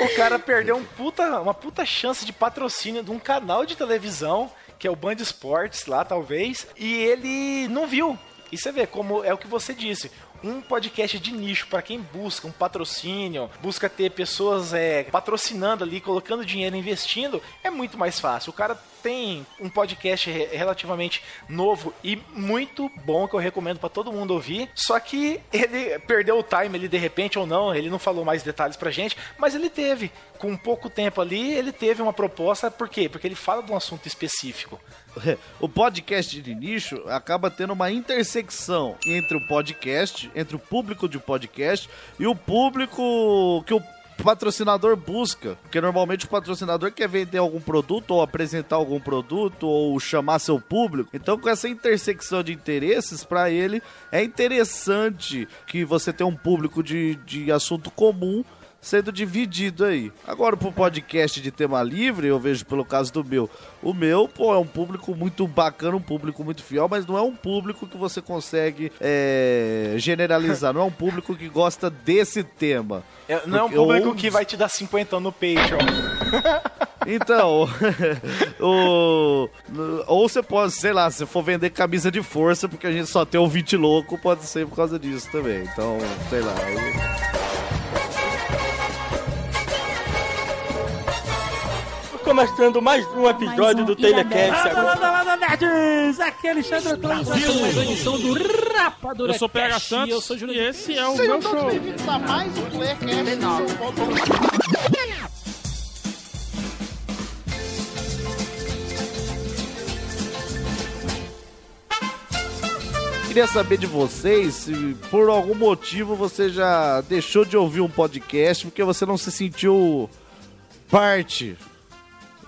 [SPEAKER 9] o cara perdeu um puta, uma puta chance de patrocínio de um canal de televisão, que é o Band Esportes lá, talvez, e ele não viu. E você vê como é o que você disse. Um podcast de nicho para quem busca um patrocínio, busca ter pessoas é, patrocinando ali, colocando dinheiro, investindo, é muito mais fácil. O cara tem um podcast re- relativamente novo e muito bom que eu recomendo para todo mundo ouvir. Só que ele perdeu o time ali de repente ou não, ele não falou mais detalhes pra gente, mas ele teve com pouco tempo ali, ele teve uma proposta, por quê? Porque ele fala de um assunto específico.
[SPEAKER 7] O podcast de nicho acaba tendo uma intersecção entre o podcast, entre o público de podcast e o público que o patrocinador busca. Porque normalmente o patrocinador quer vender algum produto, ou apresentar algum produto, ou chamar seu público. Então, com essa intersecção de interesses, para ele é interessante que você tenha um público de, de assunto comum sendo dividido aí. Agora, pro podcast de tema livre, eu vejo pelo caso do meu. O meu, pô, é um público muito bacana, um público muito fiel, mas não é um público que você consegue é, generalizar. não é um público que gosta desse tema.
[SPEAKER 9] É, não é um público
[SPEAKER 7] ou-
[SPEAKER 9] que vai te dar 50 no Patreon.
[SPEAKER 7] Então, o, ou você pode, sei lá, se for vender camisa de força, porque a gente só tem ouvinte louco, pode ser por causa disso também. Então, sei lá. aí-
[SPEAKER 3] Começando mais um episódio do Telecast.
[SPEAKER 4] Landa, landa, landa, nerds! Aqui é Alexandre Antônio, mais uma edição do Rapadura
[SPEAKER 11] Eu sou PH. Santos
[SPEAKER 4] Eu sou Júlio
[SPEAKER 11] e esse é o
[SPEAKER 6] Sejam
[SPEAKER 11] meu
[SPEAKER 6] todos
[SPEAKER 11] show.
[SPEAKER 6] bem-vindos a mais um ponto-
[SPEAKER 7] Queria saber de vocês se por algum motivo você já deixou de ouvir um podcast porque você não se sentiu parte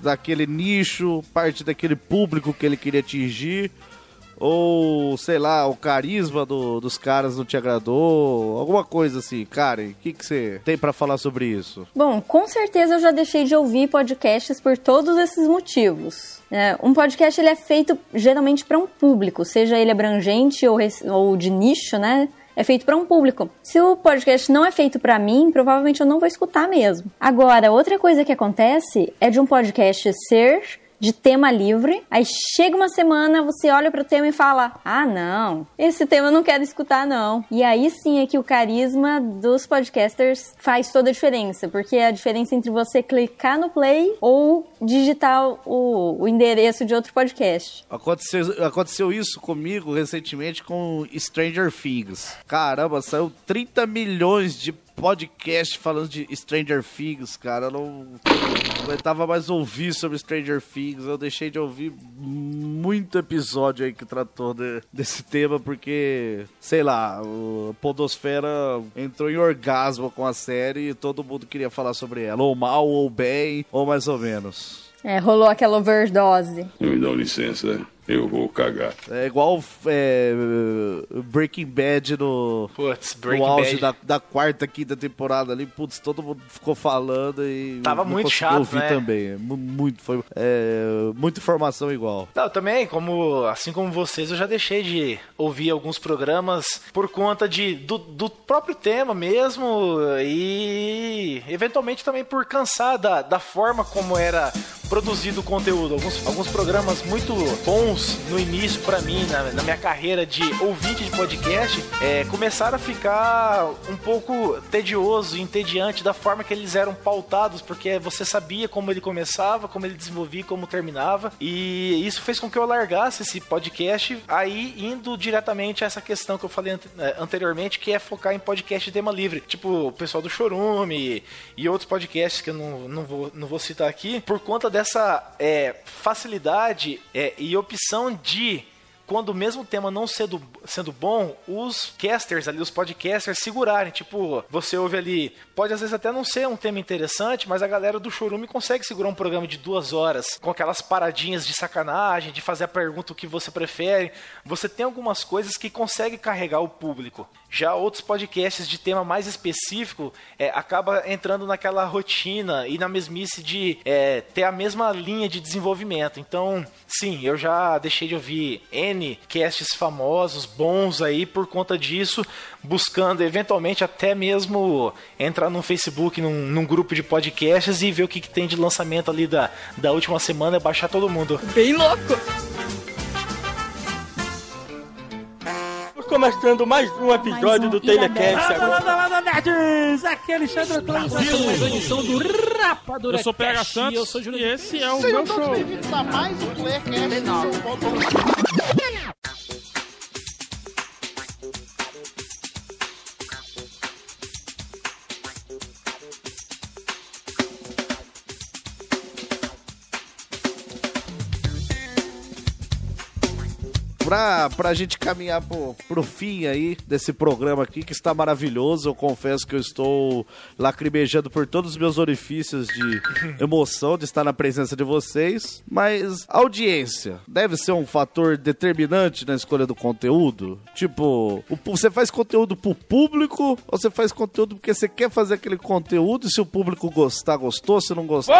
[SPEAKER 7] daquele nicho, parte daquele público que ele queria atingir, ou sei lá, o carisma do- dos caras não te agradou, alguma coisa assim. Karen, o que, você tem pra falar sobre isso?
[SPEAKER 10] Bom, com certeza eu já deixei de ouvir podcasts por todos esses motivos. É, um podcast ele é feito geralmente para um público, seja ele abrangente ou, ou de nicho, né? É feito para um público. Se o podcast não é feito para mim, provavelmente eu não vou escutar mesmo. Agora, outra coisa que acontece é de um podcast ser de tema livre. Aí chega uma semana, você olha pro tema e fala: Ah, não, esse tema eu não quero escutar, não. E aí sim é que o carisma dos podcasters faz toda a diferença, porque é a diferença entre você clicar no play ou digitar o, o endereço de outro podcast.
[SPEAKER 7] Aconteceu, aconteceu isso comigo recentemente com Stranger Things. Caramba, saiu 30 milhões de podcast falando de Stranger Things, cara. Eu não aguentava mais ouvir sobre Stranger Things. Eu deixei de ouvir muito episódio aí que tratou de- desse tema, porque, sei lá, o Podosfera entrou em orgasmo com a série e todo mundo queria falar sobre ela. Ou mal, ou bem, ou mais ou menos.
[SPEAKER 10] É, rolou aquela overdose.
[SPEAKER 12] Me dão licença. Eu vou cagar.
[SPEAKER 7] É igual é, Breaking Bad no,
[SPEAKER 9] Putz,
[SPEAKER 7] no
[SPEAKER 9] Breaking
[SPEAKER 7] auge
[SPEAKER 9] Bad.
[SPEAKER 7] da, da quarta, quinta temporada ali. Putz, todo mundo ficou falando e.
[SPEAKER 9] Tava muito chato,
[SPEAKER 7] ouvir
[SPEAKER 9] né?
[SPEAKER 7] também. É mu- Muito, foi. É, muita informação igual.
[SPEAKER 9] Não, também, como assim como vocês, eu já deixei de ouvir alguns programas por conta de, do, do próprio tema mesmo e eventualmente também por cansar da, da forma como era produzido o conteúdo. Alguns, alguns programas muito bons no início pra mim, na, na minha carreira de ouvinte de podcast, é, começaram a ficar um pouco tedioso entediante da forma que eles eram pautados, porque você sabia como ele começava, como ele desenvolvia como terminava. E isso fez com que eu largasse esse podcast, aí indo diretamente a essa questão que eu falei eh, anteriormente, que é focar em podcast de tema livre. Tipo, o pessoal do Chorume e outros podcasts que eu não, não, vou, não vou citar aqui, por conta dessa eh, facilidade eh, e opção de quando o mesmo tema não sendo, sendo bom, os casters ali, os podcasters segurarem. Tipo, você ouve ali, pode às vezes até não ser um tema interessante, mas a galera do Chorume consegue segurar um programa de duas horas, com aquelas paradinhas de sacanagem, de fazer a pergunta o que você prefere. Você tem algumas coisas que consegue carregar o público. Já outros podcasts de tema mais específico é, acaba entrando naquela rotina e na mesmice de é, ter a mesma linha de desenvolvimento. Então, sim, eu já deixei de ouvir N casts famosos, bons aí por conta disso, buscando eventualmente até mesmo entrar no Facebook, num, num grupo de podcasts e ver o que, que tem de lançamento ali da, da última semana e baixar todo mundo.
[SPEAKER 4] Bem louco! Começando mais um episódio do Telecast
[SPEAKER 6] Landa, landa, nerds! Aqui é Alexandre Antônio, mais uma edição do Rapadura
[SPEAKER 11] Eu sou PH. Santos
[SPEAKER 6] Eu sou Júlio
[SPEAKER 11] e esse é o
[SPEAKER 6] Sejam
[SPEAKER 11] meu
[SPEAKER 6] todos
[SPEAKER 11] show.
[SPEAKER 6] bem-vindos a mais um Playercast.
[SPEAKER 7] Pra, pra gente caminhar pro, pro fim aí desse programa aqui, que está maravilhoso. Eu confesso que eu estou lacrimejando por todos os meus orifícios de emoção de estar na presença de vocês. Mas audiência deve ser um fator determinante na escolha do conteúdo? Tipo, o você faz conteúdo pro público ou você faz conteúdo porque você quer fazer aquele conteúdo e se o público gostar, gostou, se não gostar...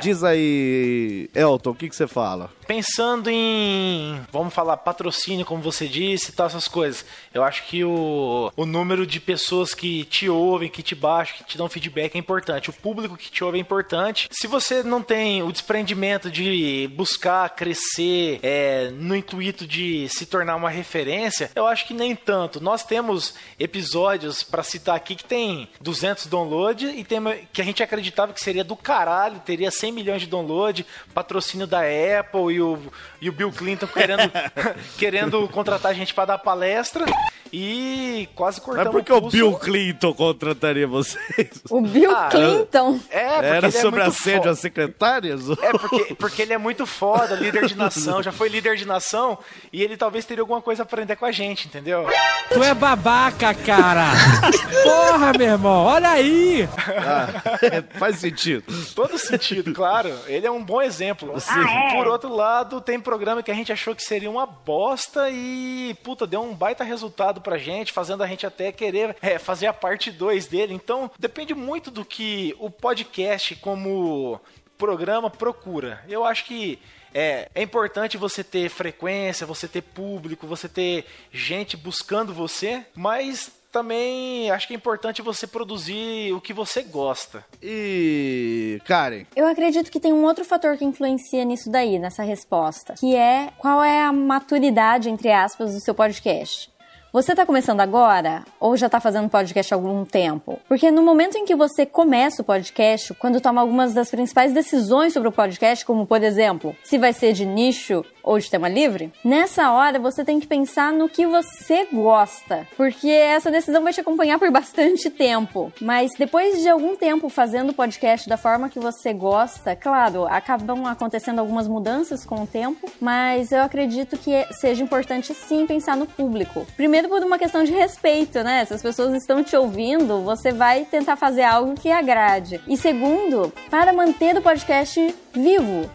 [SPEAKER 7] Diz aí, Elton, o que, que você fala?
[SPEAKER 9] Pensando em, vamos falar, patrocínio, como você disse, e tal, essas coisas. Eu acho que o, o número de pessoas que te ouvem, que te baixam, que te dão feedback é importante. O público que te ouve é importante. Se você não tem o desprendimento de buscar crescer é, no intuito de se tornar uma referência, eu acho que nem tanto. Nós temos episódios para citar aqui que tem 200 downloads e tem que a gente acreditava que seria do caralho, teria 100 milhões de download, patrocínio da Apple e o, e o Bill Clinton querendo, querendo contratar a gente para dar palestra e quase
[SPEAKER 7] Mas
[SPEAKER 9] cortamos
[SPEAKER 7] por que o
[SPEAKER 9] pulso.
[SPEAKER 7] Bill Clinton contrataria vocês?
[SPEAKER 10] O Bill
[SPEAKER 9] Ah,
[SPEAKER 10] Clinton.
[SPEAKER 9] É, porque
[SPEAKER 7] Era
[SPEAKER 9] ele é
[SPEAKER 7] sobre
[SPEAKER 9] muito
[SPEAKER 7] assédio às secretárias?
[SPEAKER 9] É, porque, porque ele é muito foda, líder de nação, já foi líder de nação, e ele talvez teria alguma coisa a aprender com a gente, entendeu?
[SPEAKER 4] Tu é babaca, cara! Porra, meu irmão, olha aí!
[SPEAKER 7] Ah, faz sentido.
[SPEAKER 9] Todo sentido, claro. Ele é um bom exemplo. Por outro lado, tem programa que a gente achou que seria uma bosta e, puta, deu um baita resultado pra gente, fazendo a gente até querer é, fazer a parte 2 dele. Então, depende muito do que o podcast como programa procura. Eu acho que é, é importante você ter frequência, você ter público, você ter gente buscando você, mas também acho que é importante você produzir o que você gosta.
[SPEAKER 7] E. Karen,
[SPEAKER 10] Eu acredito que tem um outro fator que influencia nisso daí, nessa resposta, que é qual é a maturidade, entre aspas, do seu podcast. Você está começando agora ou já está fazendo podcast há algum tempo? Porque no momento em que você começa o podcast, quando toma algumas das principais decisões sobre o podcast, como por exemplo, se vai ser de nicho ou de tema livre, nessa hora você tem que pensar no que você gosta, porque essa decisão vai te acompanhar por bastante tempo. Mas depois de algum tempo fazendo o podcast da forma que você gosta, claro, acabam acontecendo algumas mudanças com o tempo, mas eu acredito que seja importante sim pensar no público. Primeiro por uma questão de respeito, né? Se as pessoas estão te ouvindo, você vai tentar fazer algo que agrade. E segundo, para manter o podcast vivo.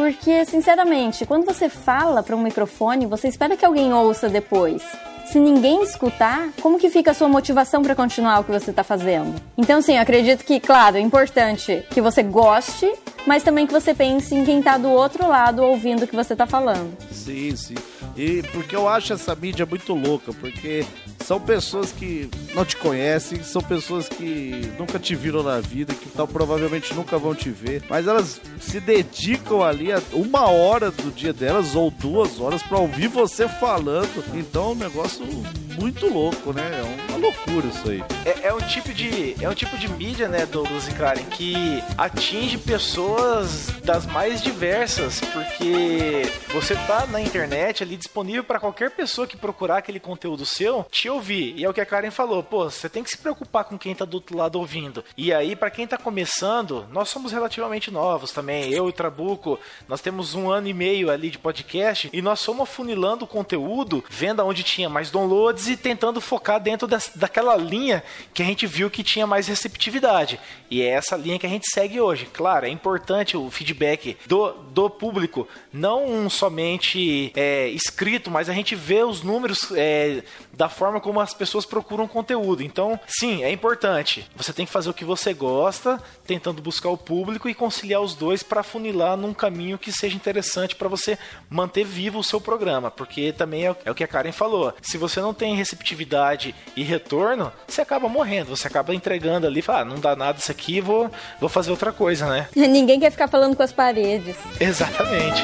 [SPEAKER 10] Porque, sinceramente, quando você fala para um microfone, você espera que alguém ouça depois se ninguém escutar, como que fica a sua motivação para continuar o que você está fazendo? Então, sim, acredito que, claro, é importante que você goste, mas também que você pense em quem está do outro lado ouvindo o que você está falando.
[SPEAKER 7] Sim, sim. E porque eu acho essa mídia muito louca, porque são pessoas que não te conhecem, são pessoas que nunca te viram na vida, que tal provavelmente nunca vão te ver, mas elas se dedicam ali a uma hora do dia delas ou duas horas para ouvir você falando. Então é um negócio muito louco, né? É uma loucura isso aí.
[SPEAKER 9] É, é um tipo de é um tipo de mídia, né, Douglas e Karen, que atinge pessoas das mais diversas, porque você tá na internet ali disponível para qualquer pessoa que procurar aquele conteúdo seu te ouvir. E é o que a Karen falou, pô, você tem que se preocupar com quem tá do outro lado ouvindo. E aí, para quem tá começando, nós somos relativamente novos também. Eu e o Trabuco, nós temos um ano e meio ali de podcast e nós fomos afunilando o conteúdo, vendo onde tinha mais downloads e tentando focar dentro das, daquela linha que a gente viu que tinha mais receptividade. E é essa linha que a gente segue hoje. Claro, é importante o feedback do, do público, não somente é, escrito, mas a gente vê os números é, da forma como as pessoas procuram conteúdo. Então, sim, é importante. Você tem que fazer o que você gosta, tentando buscar o público e conciliar os dois para funilar num caminho que seja interessante para você manter vivo o seu programa, porque também é, é o que a Karen falou. Se você não tem receptividade e retorno, você acaba morrendo, você acaba entregando ali, fala, ah, não dá nada isso aqui, vou, vou fazer outra coisa, né?
[SPEAKER 10] Ninguém quer ficar falando com as paredes.
[SPEAKER 9] Exatamente.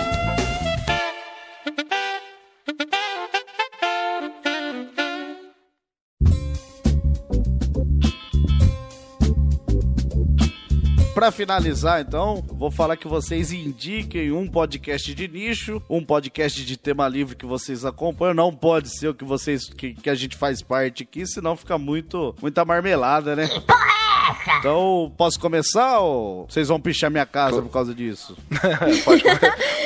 [SPEAKER 7] Para finalizar, então, vou falar que vocês indiquem um podcast de nicho, um podcast de tema livre que vocês acompanham. Não pode ser o que vocês que, que a gente faz parte aqui, senão fica muito muita marmelada, né? Então, posso começar ou vocês vão pichar minha casa por causa disso?
[SPEAKER 9] pode,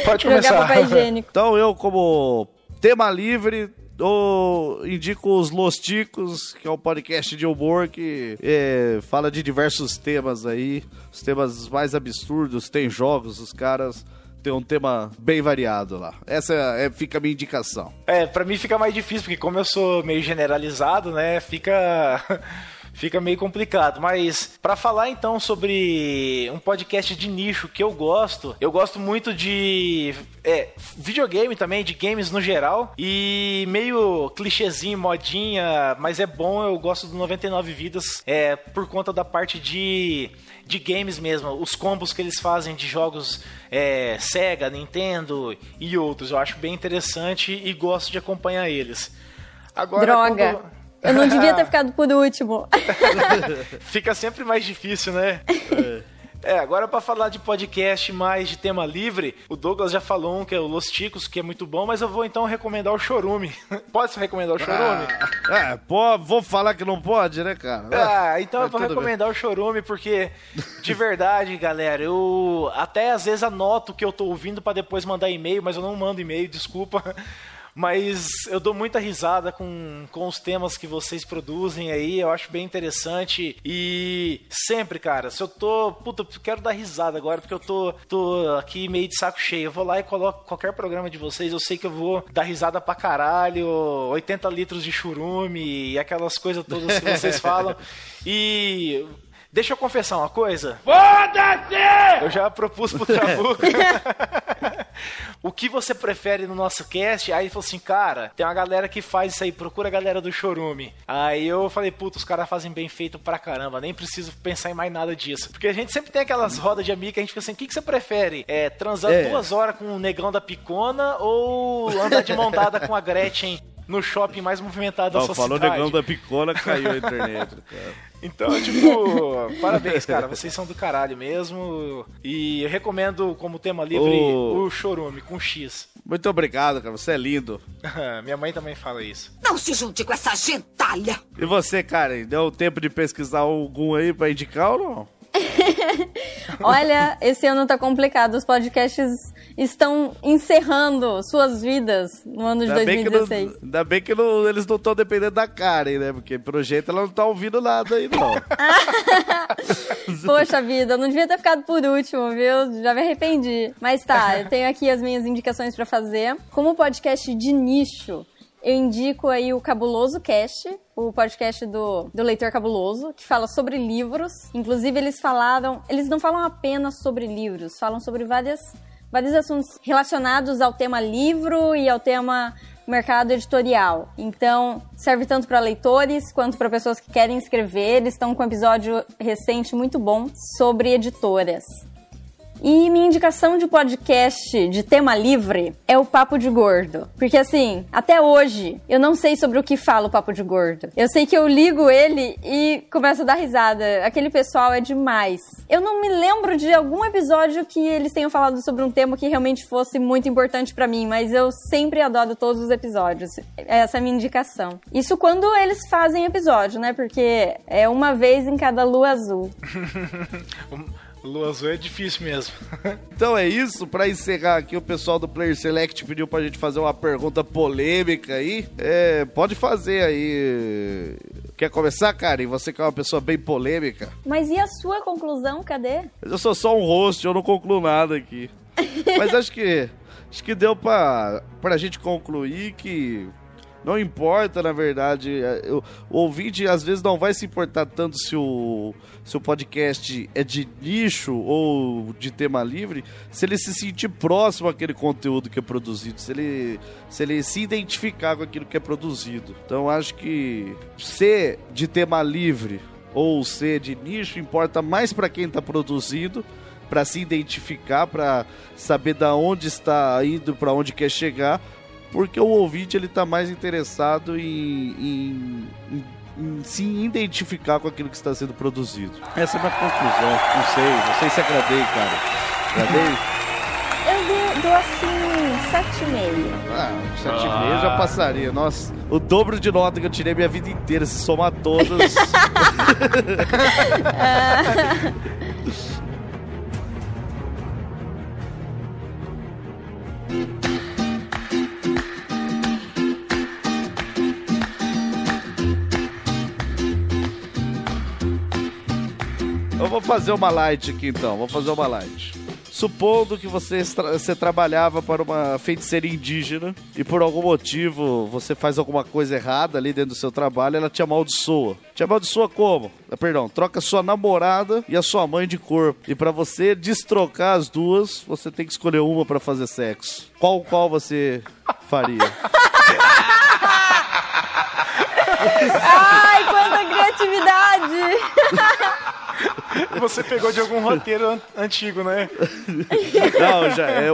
[SPEAKER 9] pode começar.
[SPEAKER 7] Então, eu como tema livre, eu indico os Los Ticos, que é um podcast de humor que é, fala de diversos temas aí, os temas mais absurdos, tem jogos, os caras tem um tema bem variado lá. Essa é, fica a minha indicação.
[SPEAKER 9] É, para mim fica mais difícil, porque como eu sou meio generalizado, né, fica fica meio complicado. Mas para falar então sobre um podcast de nicho que eu gosto, eu gosto muito de é, videogame também, de games no geral. E meio clichêzinho, modinha, mas é bom, eu gosto do 99 Vidas é, por conta da parte de, de games mesmo. Os combos que eles fazem de jogos é, Sega, Nintendo e outros. Eu acho bem interessante e gosto de acompanhar eles.
[SPEAKER 10] Agora, Droga! Quando... Eu não devia ter ficado por último.
[SPEAKER 9] Fica sempre mais difícil, né? É, agora para falar de podcast mais de tema livre, o Douglas já falou um que é o Los Ticos, que é muito bom, mas eu vou então recomendar o Chorume. pode recomendar o Chorume?
[SPEAKER 7] Ah, é, pô, vou falar que não pode, né, cara?
[SPEAKER 9] Ah, então eu vou recomendar bem. o Chorume porque, de verdade, galera, eu até às vezes anoto o que eu tô ouvindo para depois mandar e-mail, mas eu não mando e-mail, desculpa. Mas eu dou muita risada com, com os temas que vocês produzem aí, eu acho bem interessante. E sempre, cara, se eu tô. Puta, quero dar risada agora, porque eu tô, tô aqui meio de saco cheio. Eu vou lá e coloco qualquer programa de vocês, eu sei que eu vou dar risada pra caralho, 80 litros de churume e aquelas coisas todas que vocês falam. E Deixa eu confessar uma coisa.
[SPEAKER 2] Foda-se!
[SPEAKER 9] Eu já propus pro Trabuco. o que você prefere no nosso cast? Aí ele falou assim, cara, tem uma galera que faz isso aí, procura a galera do Chorume. Aí eu falei, puta, os caras fazem bem feito pra caramba, nem preciso pensar em mais nada disso. Porque a gente sempre tem aquelas rodas de amigo que a gente fica assim, o que, que você prefere? É transar é. duas horas com o negão da picona ou andar de mão dada com a Gretchen no shopping mais movimentado da sua
[SPEAKER 7] falou cidade? Falou negão da picona, caiu a internet, cara.
[SPEAKER 9] Então, tipo, parabéns, cara. Vocês são do caralho mesmo. E eu recomendo como tema livre o, o Chorume com X.
[SPEAKER 7] Muito obrigado, cara. Você é lindo.
[SPEAKER 9] Minha mãe também fala isso.
[SPEAKER 11] Não se junte com essa gentalha.
[SPEAKER 7] E você, cara, deu tempo de pesquisar algum aí pra indicar ou não?
[SPEAKER 10] Olha, esse ano tá complicado. Os podcasts estão encerrando suas vidas no ano de
[SPEAKER 7] Ainda
[SPEAKER 10] 2016.
[SPEAKER 7] Bem não, ainda bem que não- eles não estão dependendo da Karen, né? Porque pelo jeito ela não tá ouvindo nada aí, não.
[SPEAKER 10] Poxa vida, eu não devia ter ficado por último, viu? Já me arrependi. Mas tá, eu tenho aqui as minhas indicações pra fazer. Como podcast de nicho, eu indico aí o Cabuloso Cast, o podcast do, do Leitor Cabuloso, que fala sobre livros. Inclusive, eles falaram. Eles não falam apenas sobre livros, falam sobre várias, vários assuntos relacionados ao tema livro e ao tema mercado editorial. Então, serve tanto para leitores quanto para pessoas que querem escrever. Eles estão com um episódio recente muito bom sobre editoras. E minha indicação de podcast de tema livre é o Papo de Gordo. Porque assim, até hoje, eu não sei sobre o que fala o Papo de Gordo. Eu sei que eu ligo ele e começo a dar risada. Aquele pessoal é demais. Eu não me lembro de algum episódio que eles tenham falado sobre um tema que realmente fosse muito importante pra mim, mas eu sempre adoro todos os episódios. Essa é a minha indicação. Isso quando eles fazem episódio, né? Porque é uma vez em cada lua azul.
[SPEAKER 9] Lua Azul é difícil mesmo.
[SPEAKER 7] Então é isso, pra encerrar aqui, o pessoal do Player Select pediu pra gente fazer uma pergunta polêmica aí. É, pode fazer aí. Quer começar, Karen? Você que é uma pessoa bem polêmica.
[SPEAKER 10] Mas e a sua conclusão? Cadê?
[SPEAKER 7] Eu sou só um host, eu não concluo nada aqui. Mas acho que acho que deu pra, pra gente concluir que não importa, na verdade, é, eu- o ouvinte às vezes não vai se importar tanto se o, se o podcast é de nicho ou de tema livre, se ele se sentir próximo àquele conteúdo que é produzido, se ele, se ele se identificar com aquilo que é produzido. Então acho que ser de tema livre ou ser de nicho importa mais para quem está produzindo para se identificar, para saber da onde está indo, para onde quer chegar, porque o ouvinte ele tá mais interessado em, em- em- em se identificar com aquilo que está sendo produzido. Essa é a minha conclusão. Não sei, não sei se agradei, cara. Agradei?
[SPEAKER 10] Eu dou, dou assim, 7,5.
[SPEAKER 7] Ah, 7,5 já passaria. Nossa, o dobro de nota que eu tirei minha vida inteira, se somar todas. Eu vou fazer uma light aqui então, vou fazer uma light. Supondo que você, você trabalhava para uma feiticeira indígena e por algum motivo você faz alguma coisa errada ali dentro do seu trabalho, ela te amaldiçoa. Te amaldiçoa como? Ah, Perdão, troca sua namorada e a sua mãe de corpo. E para você destrocar as duas, você tem que escolher uma para fazer sexo. Qual qual você faria?
[SPEAKER 10] Ai, quanta criatividade!
[SPEAKER 9] Você pegou de algum roteiro an- antigo, né?
[SPEAKER 7] Não, já é.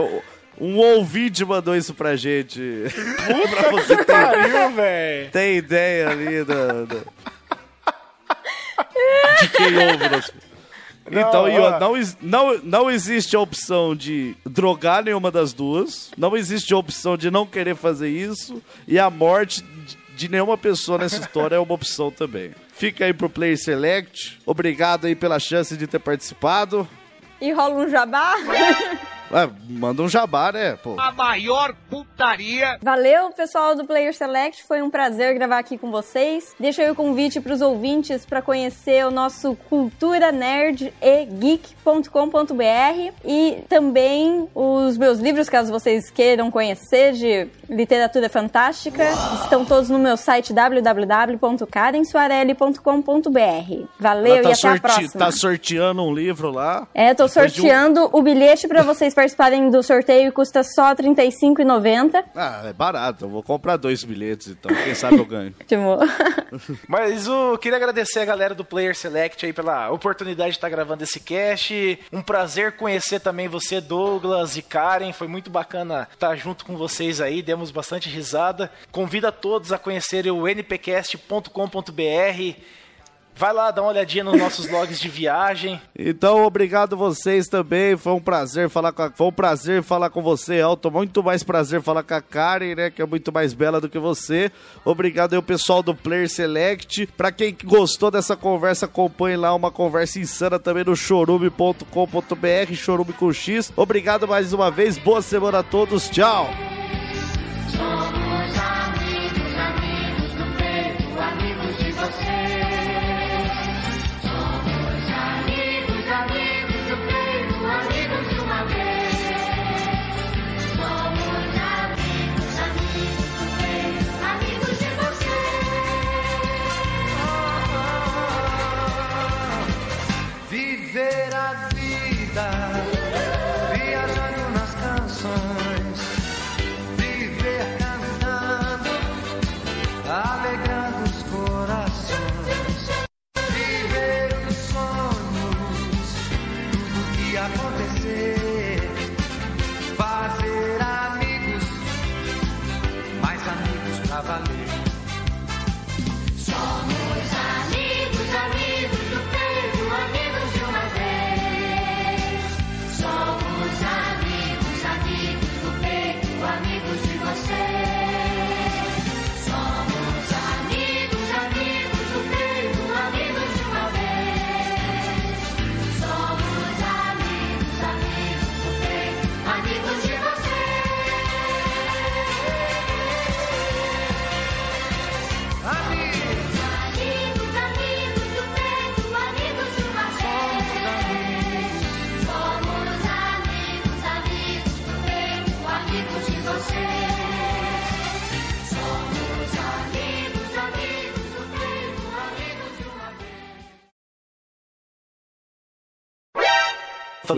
[SPEAKER 7] Um ouvinte mandou isso pra gente. pra você ter,
[SPEAKER 9] Pariu, velho.
[SPEAKER 7] ter ideia ali da, da- de quem ouve. Nas... Então, e, ó,
[SPEAKER 9] ó.
[SPEAKER 7] não, não, não existe a opção de drogar nenhuma das duas. Não existe a opção de não querer fazer isso. E a morte de- de nenhuma pessoa nessa história é uma opção também. Fica aí pro Player Select. Obrigado aí pela chance de ter participado.
[SPEAKER 10] E rola um jabá?
[SPEAKER 7] Ah, manda um jabá, né? Pô.
[SPEAKER 2] A maior putaria
[SPEAKER 10] Valeu, pessoal do Player Select. Foi um prazer gravar aqui com vocês. Deixa aí o convite para os ouvintes para conhecer o nosso cultura nerd e geek.com.br e também os meus livros, caso vocês queiram conhecer de literatura fantástica, estão todos no meu site www.karensoarelli.com.br. Valeu
[SPEAKER 7] Ela tá
[SPEAKER 10] e até a
[SPEAKER 7] sorte-
[SPEAKER 10] próxima.
[SPEAKER 7] Tá sorteando um livro lá.
[SPEAKER 10] É, tô
[SPEAKER 7] de um-
[SPEAKER 10] sorteando o bilhete para vocês participarem do sorteio, custa só R$ 35,90.
[SPEAKER 7] Ah, é barato. Eu vou comprar dois bilhetes, então. Quem sabe eu ganho.
[SPEAKER 10] Ótimo.
[SPEAKER 9] Mas eu queria agradecer a galera do Player Select aí pela oportunidade de estar gravando esse cast. Um prazer conhecer também você, Douglas e Karen. Foi muito bacana estar junto com vocês aí. Demos bastante risada. Convido a todos a conhecerem o npcast.com.br. Vai lá, dá uma olhadinha nos nossos logs de viagem.
[SPEAKER 13] Então, obrigado vocês também. Foi um prazer falar com a... Foi um prazer falar com você, Elton. Muito mais prazer falar com a Karen, né? Que é muito mais bela do que você. Obrigado aí, o pessoal do Player Select. Pra quem gostou dessa conversa, acompanhe lá uma conversa insana também no chorume.com.br, chorume com X. Obrigado mais uma vez. Boa semana a todos. Tchau.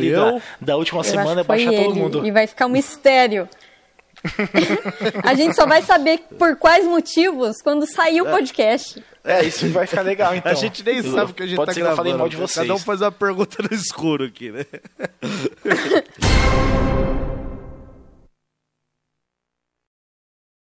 [SPEAKER 9] Da, da última
[SPEAKER 10] Eu
[SPEAKER 9] semana é baixar todo
[SPEAKER 10] ele.
[SPEAKER 9] mundo.
[SPEAKER 10] E vai ficar um mistério. a gente só vai saber por quais motivos quando sair o podcast.
[SPEAKER 9] É, isso vai ficar legal então.
[SPEAKER 13] A gente nem sabe o que a gente
[SPEAKER 9] Pode
[SPEAKER 13] tá
[SPEAKER 9] ser que eu
[SPEAKER 13] gravando.
[SPEAKER 9] falei mal de vocês.
[SPEAKER 13] Cada um faz uma pergunta no escuro aqui, né?